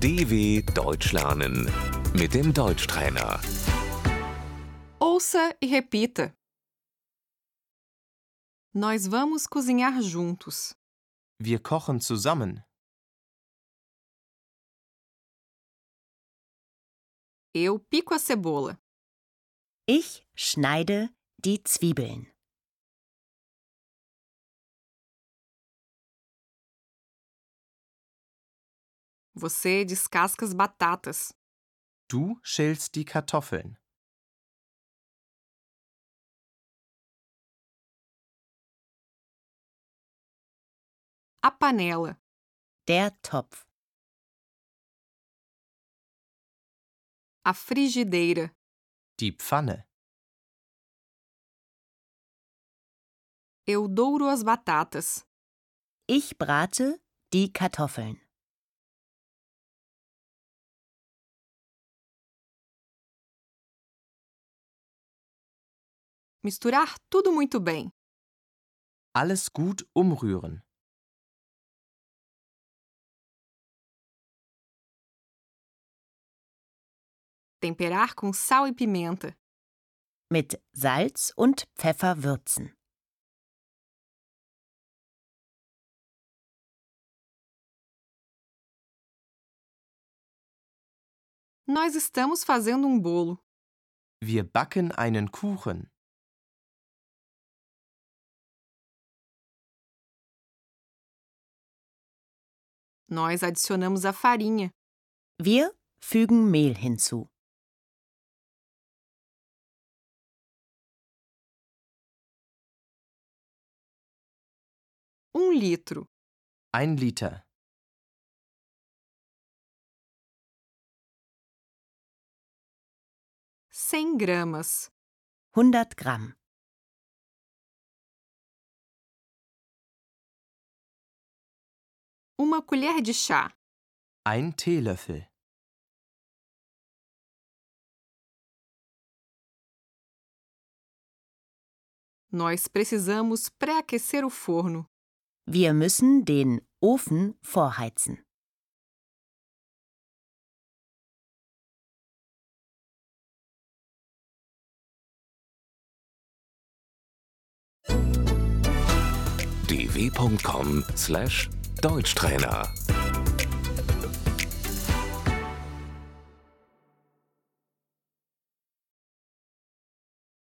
DW Deutsch lernen mit dem Deutschtrainer. Ouça e repita. Nós vamos cozinhar juntos. Wir kochen zusammen. Eu pico a cebola. Ich schneide die Zwiebeln. Você descasca as batatas. Du schälst die Kartoffeln. A panela. Der Topf. A frigideira. Die Pfanne. Eu douro as batatas. Ich brate die Kartoffeln. Misturar tudo muito bem. Alles gut umrühren. Temperar com sal e pimenta. Mit Salz und Pfeffer würzen. Nós estamos fazendo um bolo. Wir backen einen Kuchen. Nós adicionamos a farinha. Wir fügen Mehl hinzu. Um litro. Ein Liter. Cem gramas. 100 Gramm. Uma colher de chá. Ein Teelöffel. Nós precisamos pré-aquecer o forno. Wir müssen den Ofen vorheizen. dw.com/deutschtrainer